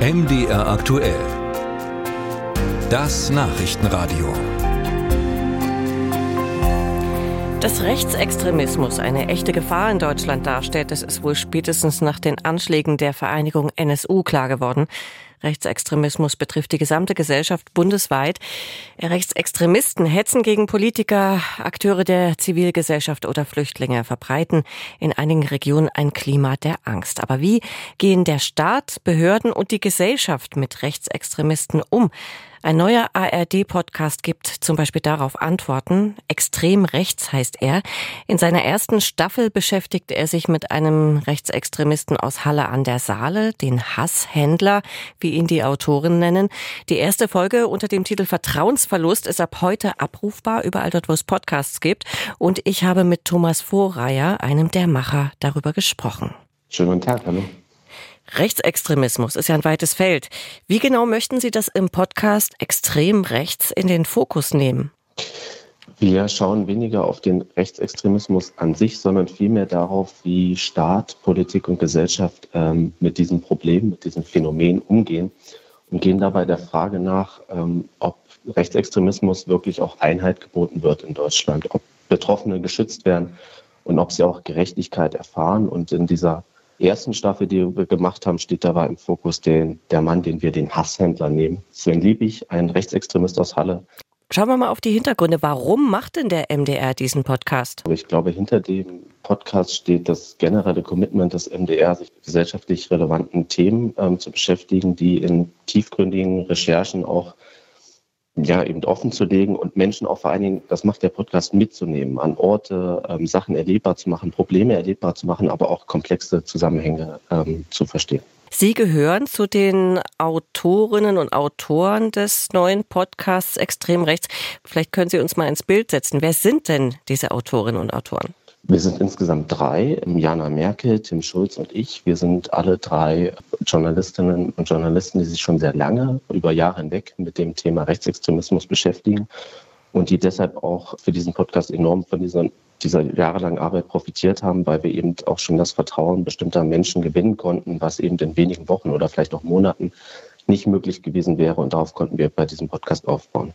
MDR aktuell. Das Nachrichtenradio. Dass Rechtsextremismus eine echte Gefahr in Deutschland darstellt, das ist wohl spätestens nach den Anschlägen der Vereinigung NSU klar geworden. Rechtsextremismus betrifft die gesamte Gesellschaft bundesweit. Rechtsextremisten hetzen gegen Politiker, Akteure der Zivilgesellschaft oder Flüchtlinge, verbreiten in einigen Regionen ein Klima der Angst. Aber wie gehen der Staat, Behörden und die Gesellschaft mit Rechtsextremisten um? Ein neuer ARD-Podcast gibt zum Beispiel darauf Antworten. Extrem rechts heißt er. In seiner ersten Staffel beschäftigt er sich mit einem Rechtsextremisten aus Halle an der Saale, den Hasshändler, wie ihn die Autoren nennen. Die erste Folge unter dem Titel Vertrauensverlust ist ab heute abrufbar, überall dort, wo es Podcasts gibt. Und ich habe mit Thomas Vorreier, einem der Macher, darüber gesprochen. Schönen guten Tag, hallo. Rechtsextremismus ist ja ein weites Feld. Wie genau möchten Sie das im Podcast extrem rechts in den Fokus nehmen? Wir schauen weniger auf den Rechtsextremismus an sich, sondern vielmehr darauf, wie Staat, Politik und Gesellschaft ähm, mit diesem Problem, mit diesem Phänomen umgehen und gehen dabei der Frage nach, ähm, ob Rechtsextremismus wirklich auch Einheit geboten wird in Deutschland, ob Betroffene geschützt werden und ob sie auch Gerechtigkeit erfahren. Und in dieser ersten Staffel, die wir gemacht haben, steht dabei im Fokus den, der Mann, den wir den Hasshändler nehmen. Sven Liebig, ein Rechtsextremist aus Halle. Schauen wir mal auf die Hintergründe. Warum macht denn der MDR diesen Podcast? Ich glaube, hinter dem Podcast steht das generelle Commitment des MDR, sich mit gesellschaftlich relevanten Themen ähm, zu beschäftigen, die in tiefgründigen Recherchen auch ja, eben offen zu legen und Menschen auch vor allen Dingen, das macht der Podcast mitzunehmen, an Orte ähm, Sachen erlebbar zu machen, Probleme erlebbar zu machen, aber auch komplexe Zusammenhänge ähm, zu verstehen. Sie gehören zu den Autorinnen und Autoren des neuen Podcasts Extrem Rechts. Vielleicht können Sie uns mal ins Bild setzen. Wer sind denn diese Autorinnen und Autoren? Wir sind insgesamt drei, Jana Merkel, Tim Schulz und ich. Wir sind alle drei Journalistinnen und Journalisten, die sich schon sehr lange, über Jahre hinweg mit dem Thema Rechtsextremismus beschäftigen und die deshalb auch für diesen Podcast enorm von dieser, dieser jahrelangen Arbeit profitiert haben, weil wir eben auch schon das Vertrauen bestimmter Menschen gewinnen konnten, was eben in wenigen Wochen oder vielleicht auch Monaten nicht möglich gewesen wäre. Und darauf konnten wir bei diesem Podcast aufbauen.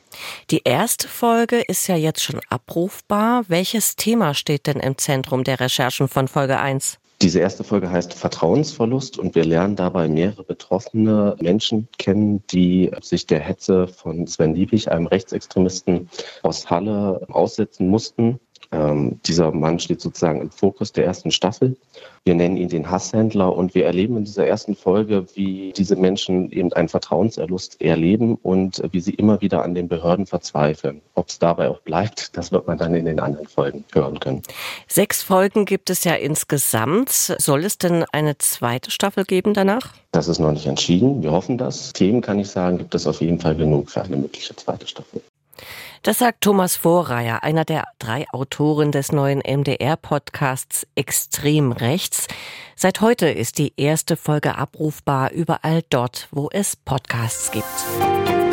Die erste Folge ist ja jetzt schon abrufbar. Welches Thema steht denn im Zentrum der Recherchen von Folge 1? Diese erste Folge heißt Vertrauensverlust und wir lernen dabei mehrere betroffene Menschen kennen, die sich der Hetze von Sven Liebig, einem Rechtsextremisten aus Halle, aussetzen mussten. Ähm, dieser Mann steht sozusagen im Fokus der ersten Staffel. Wir nennen ihn den Hasshändler und wir erleben in dieser ersten Folge, wie diese Menschen eben einen Vertrauenserlust erleben und wie sie immer wieder an den Behörden verzweifeln. Ob es dabei auch bleibt, das wird man dann in den anderen Folgen hören können. Sechs Folgen gibt es ja insgesamt. Soll es denn eine zweite Staffel geben danach? Das ist noch nicht entschieden. Wir hoffen das. Themen kann ich sagen, gibt es auf jeden Fall genug für eine mögliche zweite Staffel. Das sagt Thomas Vorreier, einer der drei Autoren des neuen MDR-Podcasts Extrem Rechts. Seit heute ist die erste Folge abrufbar überall dort, wo es Podcasts gibt.